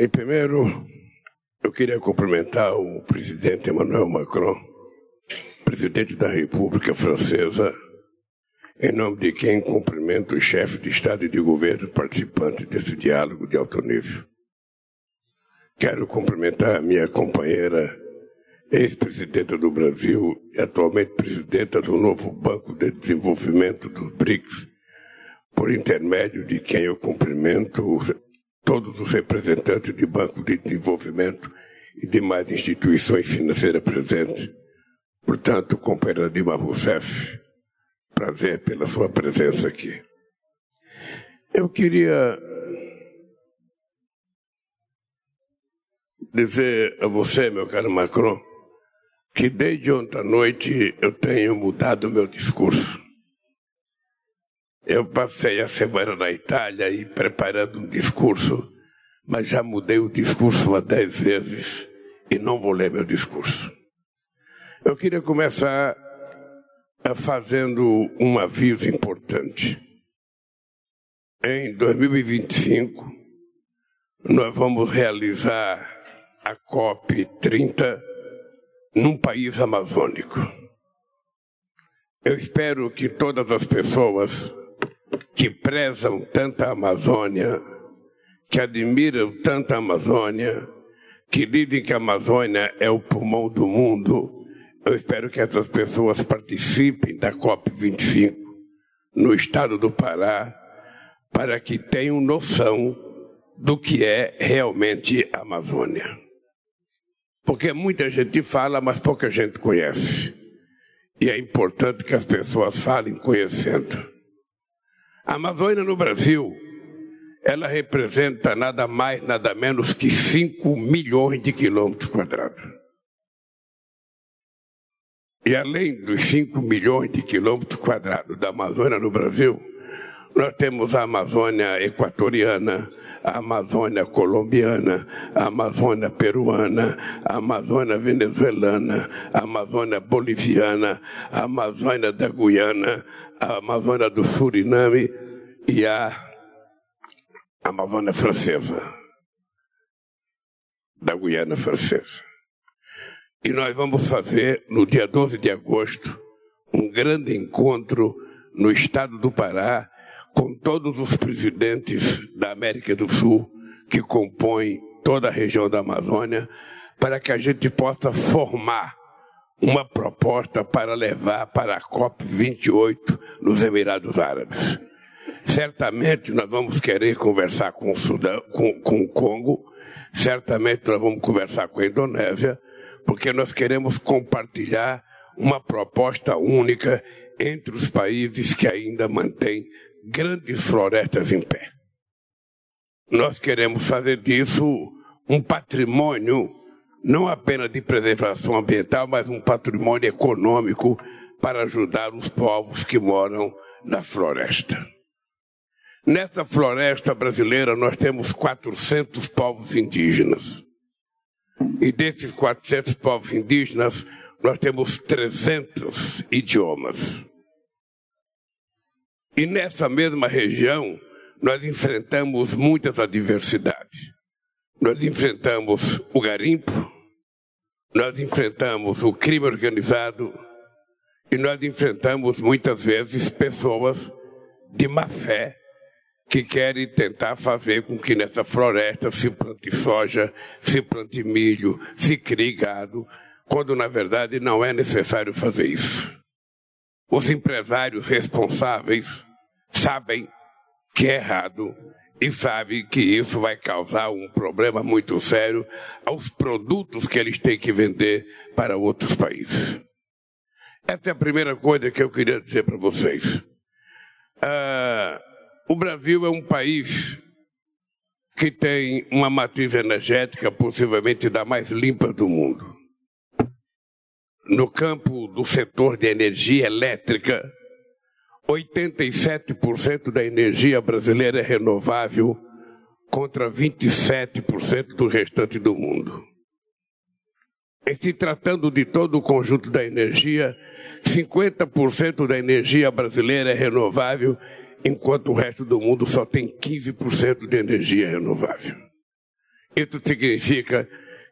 Em primeiro, eu queria cumprimentar o presidente Emmanuel Macron, presidente da República Francesa, em nome de quem cumprimento os chefes de Estado e de governo participantes desse diálogo de alto nível. Quero cumprimentar a minha companheira, ex-presidenta do Brasil e atualmente presidenta do novo Banco de Desenvolvimento dos BRICS, por intermédio de quem eu cumprimento todos os representantes de Banco de Desenvolvimento e demais instituições financeiras presentes. Portanto, companheira Dilma Rousseff, prazer pela sua presença aqui. Eu queria dizer a você, meu caro Macron, que desde ontem à noite eu tenho mudado meu discurso. Eu passei a semana na Itália e preparando um discurso, mas já mudei o discurso há dez vezes e não vou ler meu discurso. Eu queria começar fazendo um aviso importante. Em 2025, nós vamos realizar a COP 30 num país amazônico. Eu espero que todas as pessoas que prezam tanta Amazônia, que admiram tanta Amazônia, que dizem que a Amazônia é o pulmão do mundo, eu espero que essas pessoas participem da COP25 no estado do Pará, para que tenham noção do que é realmente a Amazônia. Porque muita gente fala, mas pouca gente conhece. E é importante que as pessoas falem conhecendo. A Amazônia no Brasil, ela representa nada mais, nada menos que 5 milhões de quilômetros quadrados. E além dos 5 milhões de quilômetros quadrados da Amazônia no Brasil, nós temos a Amazônia equatoriana, a Amazônia colombiana, a Amazônia peruana, a Amazônia venezuelana, a Amazônia boliviana, a Amazônia da Guiana, a Amazônia do Suriname e a Amazônia francesa, da Guiana francesa. E nós vamos fazer, no dia 12 de agosto, um grande encontro no estado do Pará com todos os presidentes da América do Sul que compõem toda a região da Amazônia, para que a gente possa formar uma proposta para levar para a COP28 nos Emirados Árabes. Certamente nós vamos querer conversar com o, Sudão, com, com o Congo, certamente nós vamos conversar com a Indonésia, porque nós queremos compartilhar uma proposta única entre os países que ainda mantêm grandes florestas em pé. Nós queremos fazer disso um patrimônio, não apenas de preservação ambiental, mas um patrimônio econômico para ajudar os povos que moram na floresta. Nessa floresta brasileira, nós temos 400 povos indígenas. E desses 400 povos indígenas, nós temos 300 idiomas. E nessa mesma região, nós enfrentamos muitas adversidades. Nós enfrentamos o garimpo, nós enfrentamos o crime organizado e nós enfrentamos muitas vezes pessoas de má fé que querem tentar fazer com que nessa floresta se plante soja, se plante milho, se crie gado, quando na verdade não é necessário fazer isso. Os empresários responsáveis sabem que é errado e sabem que isso vai causar um problema muito sério aos produtos que eles têm que vender para outros países. Essa é a primeira coisa que eu queria dizer para vocês. Ah, o Brasil é um país que tem uma matriz energética possivelmente da mais limpa do mundo. No campo do setor de energia elétrica, 87% da energia brasileira é renovável contra 27% do restante do mundo. E se tratando de todo o conjunto da energia, 50% da energia brasileira é renovável enquanto o resto do mundo só tem 15% de energia renovável. Isso significa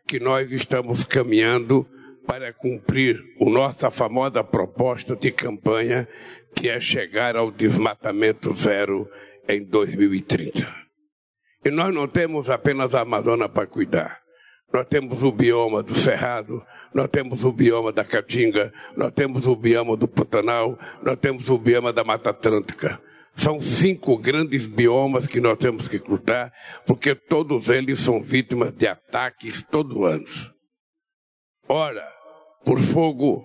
que nós estamos caminhando para cumprir a nossa famosa proposta de campanha, que é chegar ao desmatamento zero em 2030. E nós não temos apenas a Amazônia para cuidar. Nós temos o bioma do Cerrado, nós temos o bioma da Caatinga, nós temos o bioma do Pantanal, nós temos o bioma da Mata Atlântica. São cinco grandes biomas que nós temos que lutar, porque todos eles são vítimas de ataques todo ano. Ora, por fogo,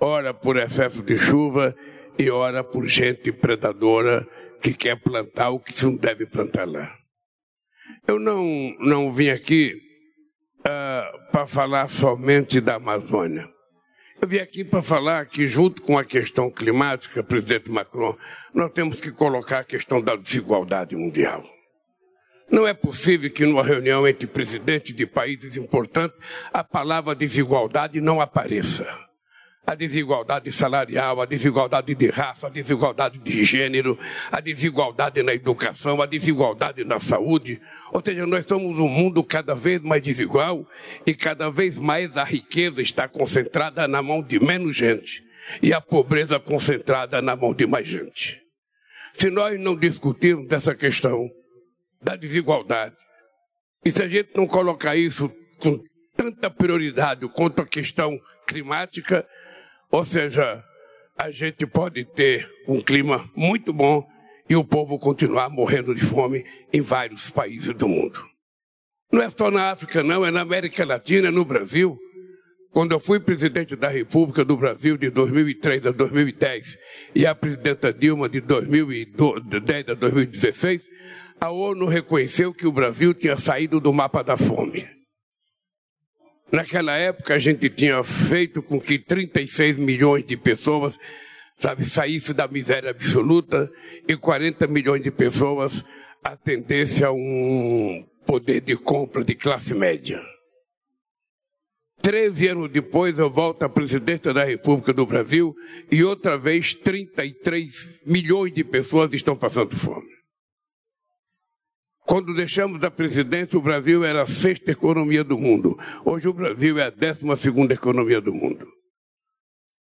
ora por excesso de chuva e ora por gente predadora que quer plantar o que não deve plantar lá. Eu não, não vim aqui uh, para falar somente da Amazônia. Eu vim aqui para falar que, junto com a questão climática, presidente Macron, nós temos que colocar a questão da desigualdade mundial. Não é possível que numa reunião entre presidentes de países importantes a palavra desigualdade não apareça a desigualdade salarial, a desigualdade de raça, a desigualdade de gênero, a desigualdade na educação, a desigualdade na saúde. Ou seja, nós somos um mundo cada vez mais desigual e cada vez mais a riqueza está concentrada na mão de menos gente e a pobreza concentrada na mão de mais gente. Se nós não discutirmos essa questão da desigualdade, e se a gente não colocar isso com tanta prioridade quanto a questão climática, ou seja, a gente pode ter um clima muito bom e o povo continuar morrendo de fome em vários países do mundo. Não é só na África, não, é na América Latina, no Brasil. Quando eu fui presidente da República do Brasil de 2003 a 2010 e a presidenta Dilma de 2010 a 2016, a ONU reconheceu que o Brasil tinha saído do mapa da fome. Naquela época a gente tinha feito com que 36 milhões de pessoas, sabe, saíssem da miséria absoluta e 40 milhões de pessoas atendessem a um poder de compra de classe média. Treze anos depois eu volto à presidência da República do Brasil e outra vez 33 milhões de pessoas estão passando fome. Quando deixamos a presidência, o Brasil era a sexta economia do mundo. Hoje o Brasil é a décima segunda economia do mundo.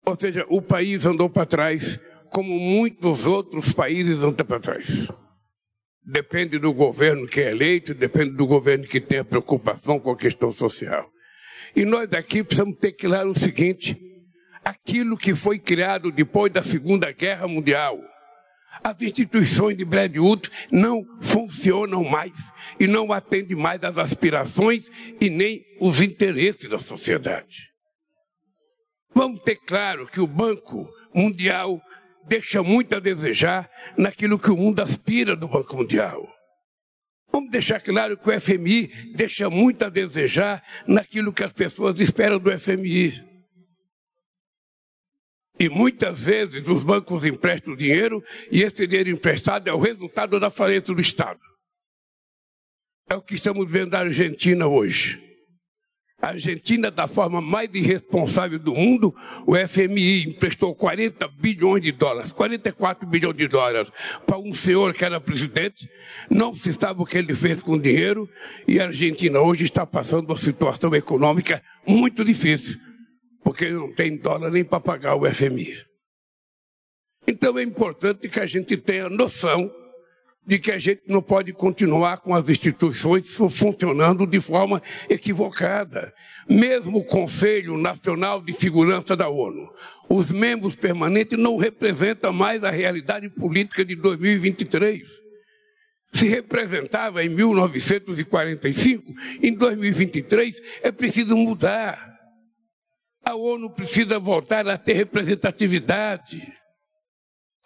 Ou seja, o país andou para trás, como muitos outros países andam para trás. Depende do governo que é eleito, depende do governo que tem a preocupação com a questão social. E nós aqui precisamos ter claro o seguinte: aquilo que foi criado depois da Segunda Guerra Mundial, as instituições de Bretton Woods não funcionam mais e não atendem mais às aspirações e nem os interesses da sociedade. Vamos ter claro que o Banco Mundial deixa muito a desejar naquilo que o mundo aspira do Banco Mundial. Vamos deixar claro que o FMI deixa muito a desejar naquilo que as pessoas esperam do FMI. E muitas vezes os bancos emprestam dinheiro e esse dinheiro emprestado é o resultado da falência do Estado. É o que estamos vendo na Argentina hoje. A Argentina, da forma mais irresponsável do mundo, o FMI emprestou 40 bilhões de dólares, 44 bilhões de dólares, para um senhor que era presidente. Não se sabe o que ele fez com o dinheiro, e a Argentina hoje está passando uma situação econômica muito difícil porque não tem dólar nem para pagar o FMI. Então é importante que a gente tenha noção de que a gente não pode continuar com as instituições funcionando de forma equivocada. Mesmo o Conselho Nacional de Segurança da ONU, os membros permanentes não representam mais a realidade política de 2023. Se representava em 1945, em 2023 é preciso mudar. A ONU precisa voltar a ter representatividade,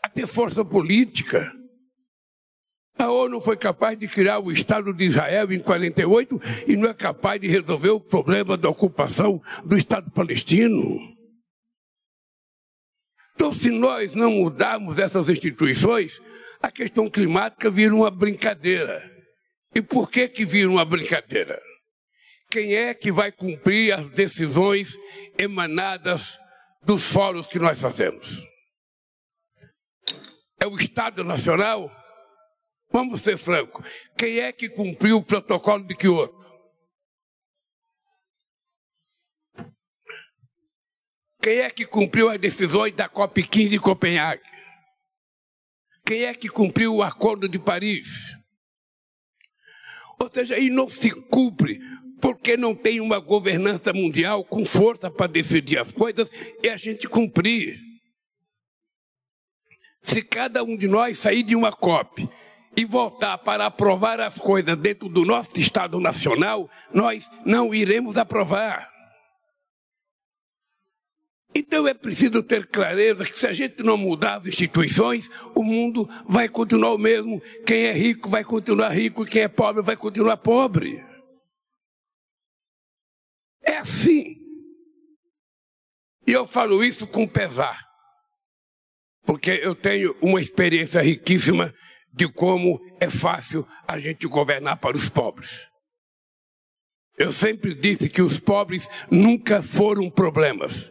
a ter força política. A ONU foi capaz de criar o Estado de Israel em 48 e não é capaz de resolver o problema da ocupação do Estado palestino. Então, se nós não mudarmos essas instituições, a questão climática vira uma brincadeira. E por que que vira uma brincadeira? quem é que vai cumprir as decisões emanadas dos fóruns que nós fazemos? É o Estado Nacional? Vamos ser francos. Quem é que cumpriu o protocolo de Quioto? Quem é que cumpriu as decisões da COP15 em Copenhague? Quem é que cumpriu o Acordo de Paris? Ou seja, e não se cumpre porque não tem uma governança mundial com força para decidir as coisas e a gente cumprir. Se cada um de nós sair de uma COP e voltar para aprovar as coisas dentro do nosso Estado Nacional, nós não iremos aprovar. Então é preciso ter clareza que se a gente não mudar as instituições, o mundo vai continuar o mesmo. Quem é rico vai continuar rico, e quem é pobre vai continuar pobre. Assim. E eu falo isso com pesar. Porque eu tenho uma experiência riquíssima de como é fácil a gente governar para os pobres. Eu sempre disse que os pobres nunca foram problemas.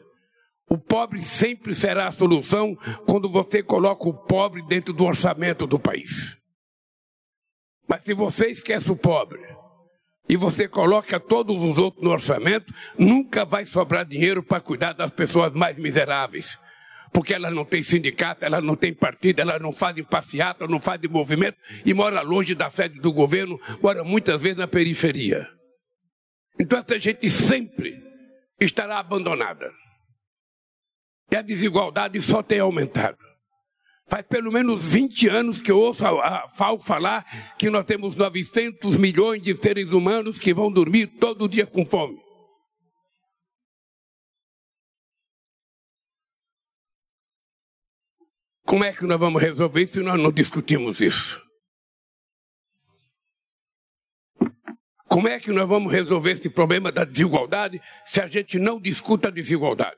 O pobre sempre será a solução quando você coloca o pobre dentro do orçamento do país. Mas se você esquece o pobre e você coloca todos os outros no orçamento, nunca vai sobrar dinheiro para cuidar das pessoas mais miseráveis. Porque elas não têm sindicato, elas não têm partido, elas não fazem passeata, não fazem movimento e moram longe da sede do governo, moram muitas vezes na periferia. Então essa gente sempre estará abandonada. E a desigualdade só tem aumentado. Faz pelo menos 20 anos que eu ouço a FAO falar que nós temos 900 milhões de seres humanos que vão dormir todo dia com fome. Como é que nós vamos resolver isso se nós não discutimos isso? Como é que nós vamos resolver esse problema da desigualdade se a gente não discuta a desigualdade?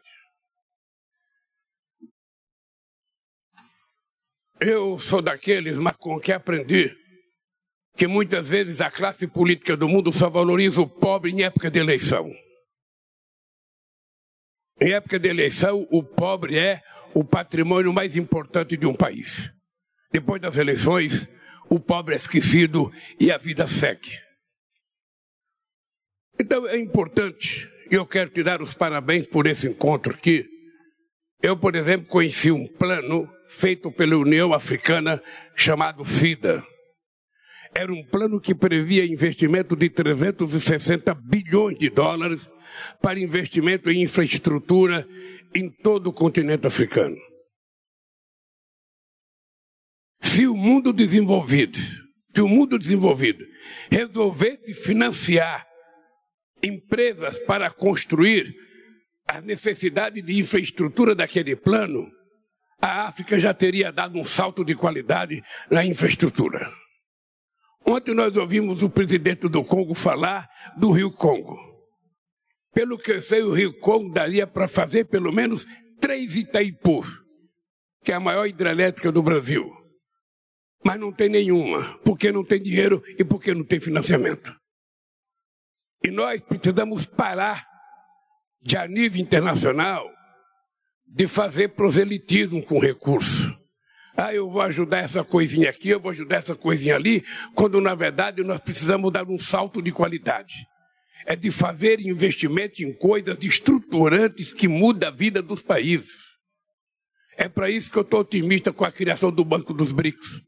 Eu sou daqueles, mas com que aprendi que muitas vezes a classe política do mundo só valoriza o pobre em época de eleição. Em época de eleição, o pobre é o patrimônio mais importante de um país. Depois das eleições, o pobre é esquecido e a vida segue. Então é importante, e eu quero te dar os parabéns por esse encontro aqui. Eu, por exemplo, conheci um plano feito pela União Africana chamado FIDA. Era um plano que previa investimento de 360 bilhões de dólares para investimento em infraestrutura em todo o continente africano. Se o mundo desenvolvido, se o mundo desenvolvido resolvesse financiar empresas para construir a necessidade de infraestrutura daquele plano, a África já teria dado um salto de qualidade na infraestrutura. Ontem nós ouvimos o presidente do Congo falar do Rio Congo. Pelo que eu sei, o Rio Congo daria para fazer pelo menos três Itaipu, que é a maior hidrelétrica do Brasil. Mas não tem nenhuma, porque não tem dinheiro e porque não tem financiamento. E nós precisamos parar de a nível internacional de fazer proselitismo com recurso. Ah, eu vou ajudar essa coisinha aqui, eu vou ajudar essa coisinha ali, quando na verdade nós precisamos dar um salto de qualidade. É de fazer investimento em coisas estruturantes que mudam a vida dos países. É para isso que eu estou otimista com a criação do Banco dos BRICS.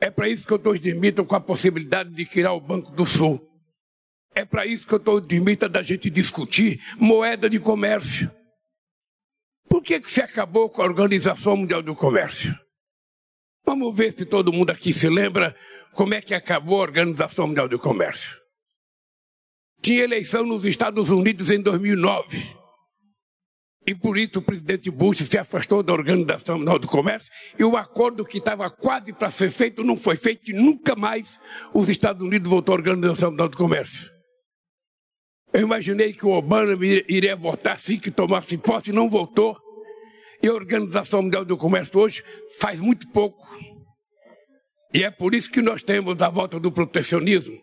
É para isso que eu estou otimista com a possibilidade de criar o Banco do Sul. É para isso que eu estou otimista da gente discutir moeda de comércio. Por que, que se acabou com a Organização Mundial do Comércio? Vamos ver se todo mundo aqui se lembra como é que acabou a Organização Mundial do Comércio. Tinha eleição nos Estados Unidos em 2009. E por isso o presidente Bush se afastou da Organização Mundial do Comércio e o acordo que estava quase para ser feito não foi feito e nunca mais os Estados Unidos voltou à Organização Mundial do Comércio. Eu imaginei que o Obama iria votar assim que tomasse posse não votou. E a Organização Mundial do Comércio hoje faz muito pouco. E é por isso que nós temos a volta do protecionismo.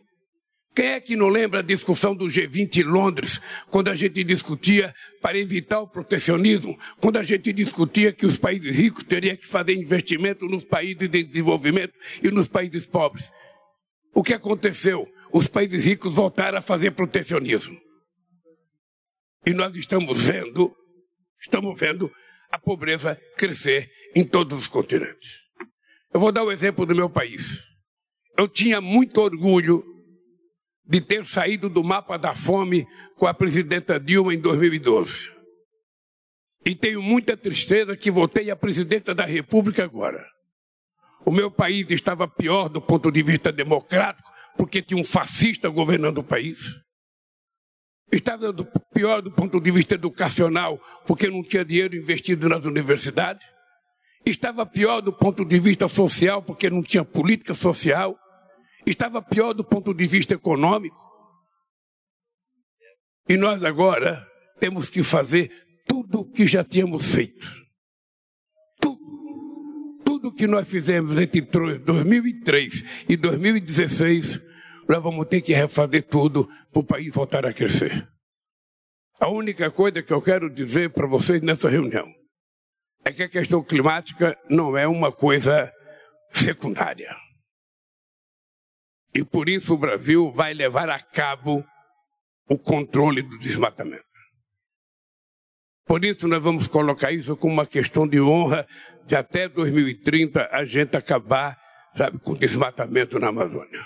Quem é que não lembra a discussão do G20 em Londres, quando a gente discutia para evitar o protecionismo, quando a gente discutia que os países ricos teriam que fazer investimento nos países de desenvolvimento e nos países pobres? O que aconteceu? Os países ricos voltaram a fazer protecionismo. E nós estamos vendo, estamos vendo a pobreza crescer em todos os continentes. Eu vou dar o um exemplo do meu país. Eu tinha muito orgulho de ter saído do mapa da fome com a presidenta Dilma em 2012. E tenho muita tristeza que voltei à presidenta da República agora. O meu país estava pior do ponto de vista democrático, porque tinha um fascista governando o país. Estava pior do ponto de vista educacional, porque não tinha dinheiro investido nas universidades. Estava pior do ponto de vista social, porque não tinha política social. Estava pior do ponto de vista econômico. E nós agora temos que fazer tudo o que já tínhamos feito. Tudo. Que nós fizemos entre 2003 e 2016 nós vamos ter que refazer tudo para o país voltar a crescer. A única coisa que eu quero dizer para vocês nessa reunião é que a questão climática não é uma coisa secundária. E por isso o Brasil vai levar a cabo o controle do desmatamento. Por isso nós vamos colocar isso como uma questão de honra de até 2030 a gente acabar, sabe, com o desmatamento na Amazônia.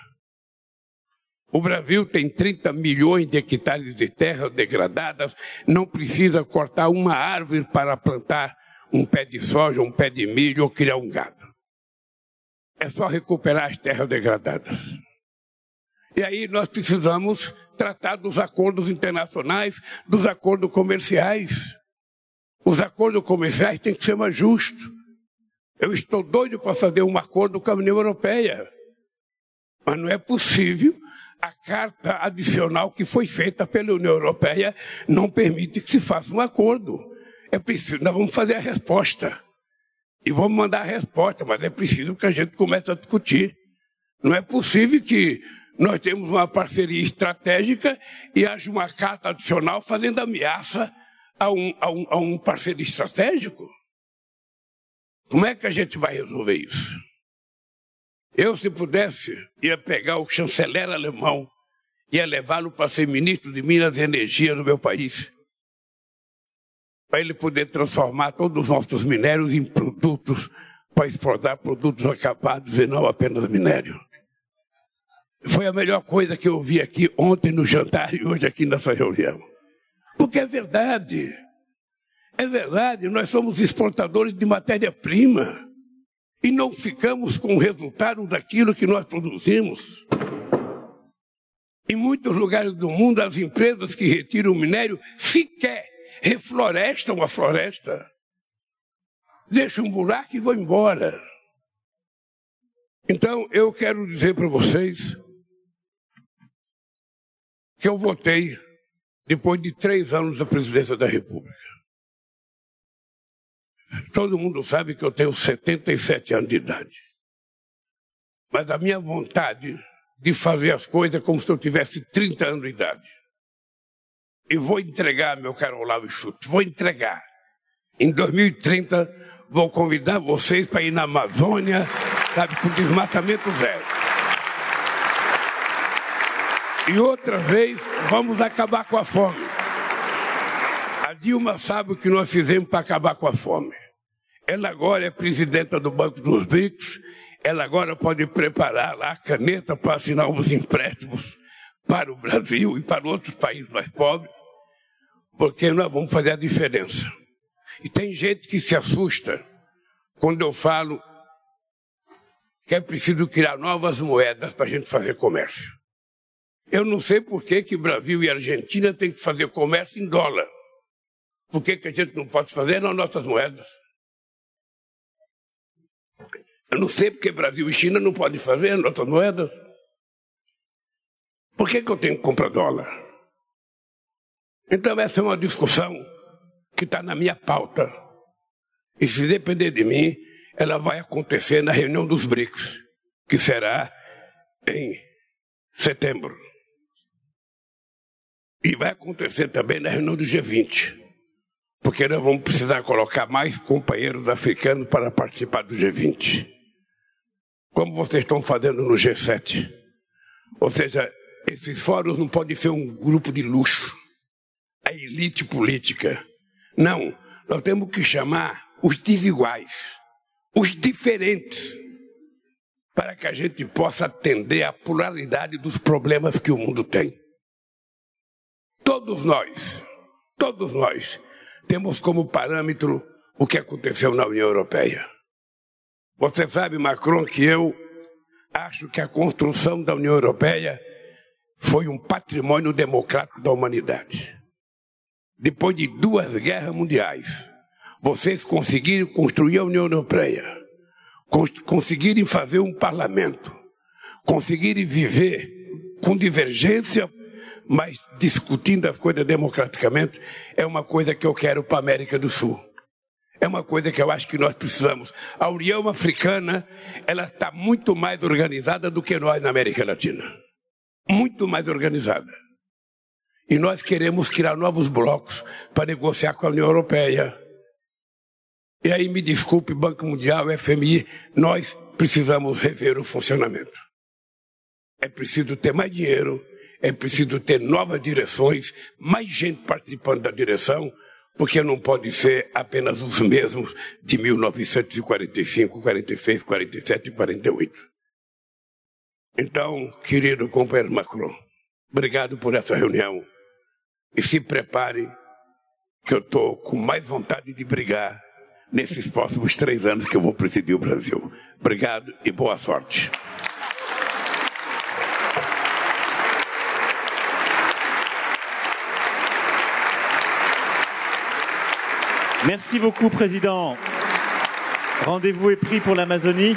O Brasil tem 30 milhões de hectares de terras degradadas, não precisa cortar uma árvore para plantar um pé de soja, um pé de milho ou criar um gado. É só recuperar as terras degradadas. E aí nós precisamos tratar dos acordos internacionais, dos acordos comerciais. Os acordos comerciais têm que ser mais justos. Eu estou doido para fazer um acordo com a União Europeia. Mas não é possível a carta adicional que foi feita pela União Europeia não permite que se faça um acordo. É preciso, nós vamos fazer a resposta. E vamos mandar a resposta, mas é preciso que a gente comece a discutir. Não é possível que nós temos uma parceria estratégica e haja uma carta adicional fazendo ameaça a um, a um, a um parceiro estratégico. Como é que a gente vai resolver isso? Eu, se pudesse, ia pegar o chanceler alemão, ia levá-lo para ser ministro de Minas e Energia do meu país, para ele poder transformar todos os nossos minérios em produtos, para exportar produtos acabados e não apenas minério. Foi a melhor coisa que eu vi aqui ontem no jantar e hoje aqui nessa reunião. Porque é verdade. É verdade, nós somos exportadores de matéria-prima e não ficamos com o resultado daquilo que nós produzimos. Em muitos lugares do mundo, as empresas que retiram o minério sequer reflorestam a floresta. Deixam um buraco e vão embora. Então, eu quero dizer para vocês que eu votei depois de três anos da presidência da República. Todo mundo sabe que eu tenho 77 anos de idade. Mas a minha vontade de fazer as coisas é como se eu tivesse 30 anos de idade. E vou entregar, meu caro Olavo Chute, vou entregar. Em 2030, vou convidar vocês para ir na Amazônia, sabe, com desmatamento zero. E outra vez, vamos acabar com a fome. A Dilma sabe o que nós fizemos para acabar com a fome. Ela agora é presidenta do Banco dos BRICS, ela agora pode preparar lá a caneta para assinar os empréstimos para o Brasil e para outros países mais pobres, porque nós vamos fazer a diferença. E tem gente que se assusta quando eu falo que é preciso criar novas moedas para a gente fazer comércio. Eu não sei por que, que Brasil e Argentina têm que fazer comércio em dólar. Por que, que a gente não pode fazer nas nossas moedas? Eu não sei porque Brasil e China não podem fazer nossas moedas. Por que, que eu tenho que comprar dólar? Então, essa é uma discussão que está na minha pauta. E se depender de mim, ela vai acontecer na reunião dos BRICS, que será em setembro. E vai acontecer também na reunião do G20 porque nós vamos precisar colocar mais companheiros africanos para participar do G20. Como vocês estão fazendo no G7. Ou seja, esses fóruns não podem ser um grupo de luxo. a elite política. Não, nós temos que chamar os desiguais, os diferentes, para que a gente possa atender à pluralidade dos problemas que o mundo tem. Todos nós, todos nós, temos como parâmetro o que aconteceu na União Europeia. Você sabe, Macron, que eu acho que a construção da União Europeia foi um patrimônio democrático da humanidade. Depois de duas guerras mundiais, vocês conseguiram construir a União Europeia, conseguirem fazer um parlamento, conseguirem viver com divergência, mas discutindo as coisas democraticamente, é uma coisa que eu quero para a América do Sul. É uma coisa que eu acho que nós precisamos. A União Africana, ela está muito mais organizada do que nós na América Latina. Muito mais organizada. E nós queremos criar novos blocos para negociar com a União Europeia. E aí me desculpe, Banco Mundial, FMI, nós precisamos rever o funcionamento. É preciso ter mais dinheiro, é preciso ter novas direções, mais gente participando da direção, porque não pode ser apenas os mesmos de 1945, 46, 47 e 48. Então, querido companheiro Macron, obrigado por essa reunião. E se prepare, que eu estou com mais vontade de brigar nesses próximos três anos que eu vou presidir o Brasil. Obrigado e boa sorte. Merci beaucoup, Président. Rendez-vous est pris pour l'Amazonie.